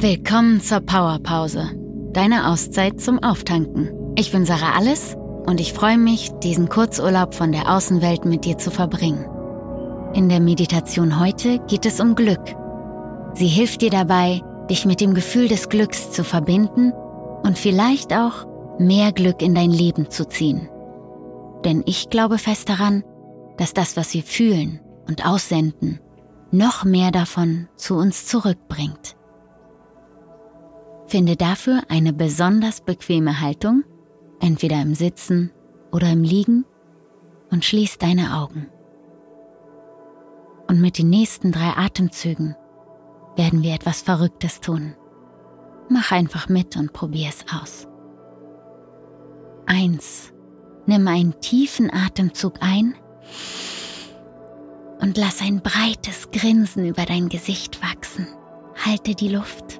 Willkommen zur Powerpause, deine Auszeit zum Auftanken. Ich bin Sarah Alles und ich freue mich, diesen Kurzurlaub von der Außenwelt mit dir zu verbringen. In der Meditation heute geht es um Glück. Sie hilft dir dabei, dich mit dem Gefühl des Glücks zu verbinden und vielleicht auch mehr Glück in dein Leben zu ziehen. Denn ich glaube fest daran, dass das, was wir fühlen und aussenden, noch mehr davon zu uns zurückbringt. Finde dafür eine besonders bequeme Haltung, entweder im Sitzen oder im Liegen, und schließ deine Augen. Und mit den nächsten drei Atemzügen werden wir etwas Verrücktes tun. Mach einfach mit und probier es aus. Eins. Nimm einen tiefen Atemzug ein und lass ein breites Grinsen über dein Gesicht wachsen. Halte die Luft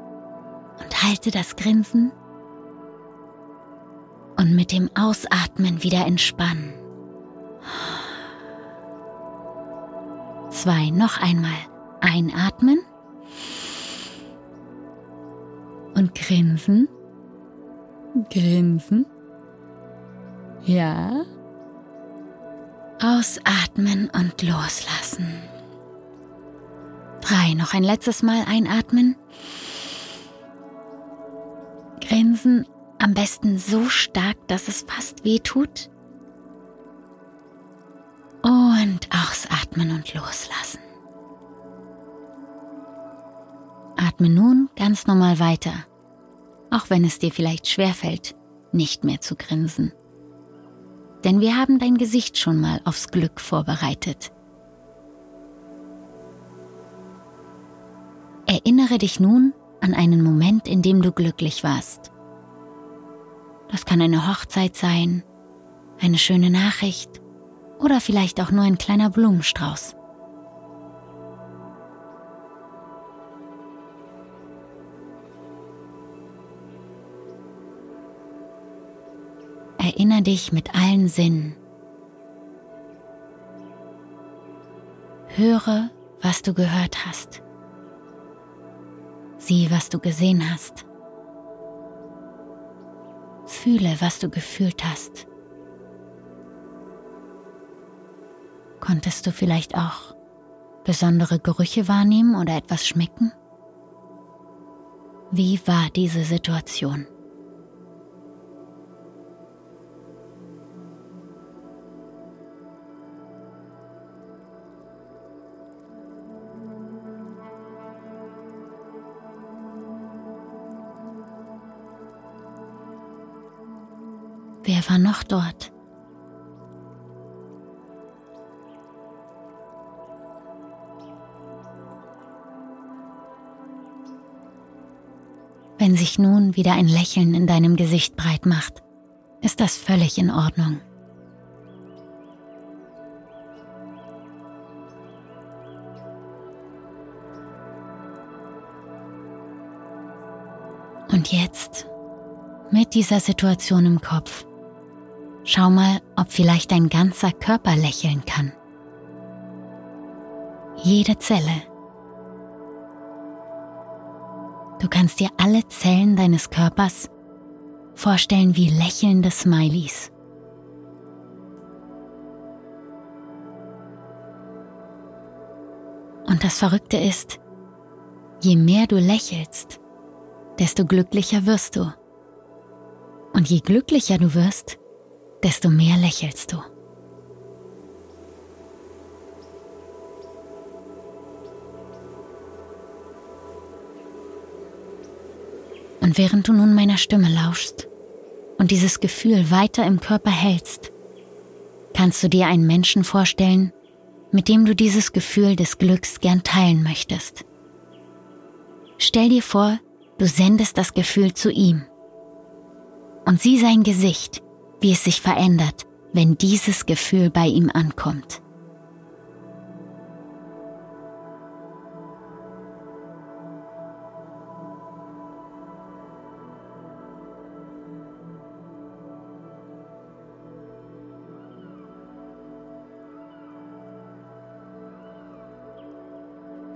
und halte das Grinsen und mit dem Ausatmen wieder entspannen. Zwei, noch einmal einatmen und grinsen, grinsen, ja, ausatmen und loslassen. Drei, noch ein letztes Mal einatmen Grinsen am besten so stark, dass es fast weh tut. Und ausatmen und loslassen. Atme nun ganz normal weiter, auch wenn es dir vielleicht schwerfällt, nicht mehr zu grinsen. Denn wir haben dein Gesicht schon mal aufs Glück vorbereitet. Erinnere dich nun an einen Moment, in dem du glücklich warst. Das kann eine Hochzeit sein, eine schöne Nachricht oder vielleicht auch nur ein kleiner Blumenstrauß. Erinnere dich mit allen Sinnen. Höre, was du gehört hast. Sieh, was du gesehen hast. Fühle, was du gefühlt hast. Konntest du vielleicht auch besondere Gerüche wahrnehmen oder etwas schmecken? Wie war diese Situation? Wer war noch dort? Wenn sich nun wieder ein Lächeln in deinem Gesicht breit macht, ist das völlig in Ordnung. Und jetzt, mit dieser Situation im Kopf, Schau mal, ob vielleicht dein ganzer Körper lächeln kann. Jede Zelle. Du kannst dir alle Zellen deines Körpers vorstellen wie lächelnde Smileys. Und das Verrückte ist, je mehr du lächelst, desto glücklicher wirst du. Und je glücklicher du wirst, desto mehr lächelst du. Und während du nun meiner Stimme lauschst und dieses Gefühl weiter im Körper hältst, kannst du dir einen Menschen vorstellen, mit dem du dieses Gefühl des Glücks gern teilen möchtest. Stell dir vor, du sendest das Gefühl zu ihm und sieh sein Gesicht, wie es sich verändert, wenn dieses Gefühl bei ihm ankommt.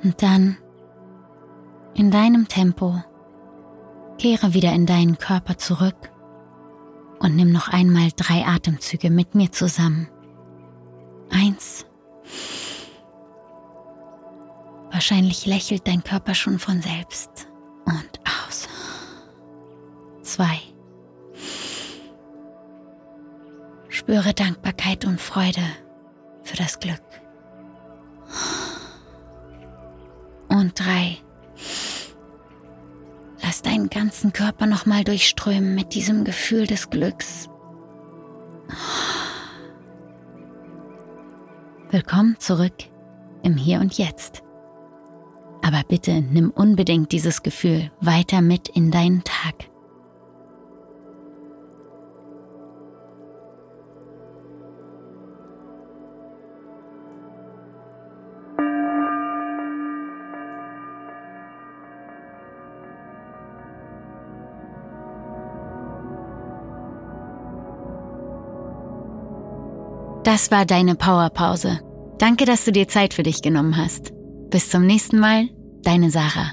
Und dann, in deinem Tempo, Kehre wieder in deinen Körper zurück und nimm noch einmal drei Atemzüge mit mir zusammen. Eins. Wahrscheinlich lächelt dein Körper schon von selbst. Und aus. Zwei. Spüre Dankbarkeit und Freude für das Glück. Und drei. Lass deinen ganzen Körper nochmal durchströmen mit diesem Gefühl des Glücks. Willkommen zurück im Hier und Jetzt. Aber bitte nimm unbedingt dieses Gefühl weiter mit in deinen Tag. Das war deine Powerpause. Danke, dass du dir Zeit für dich genommen hast. Bis zum nächsten Mal, deine Sarah.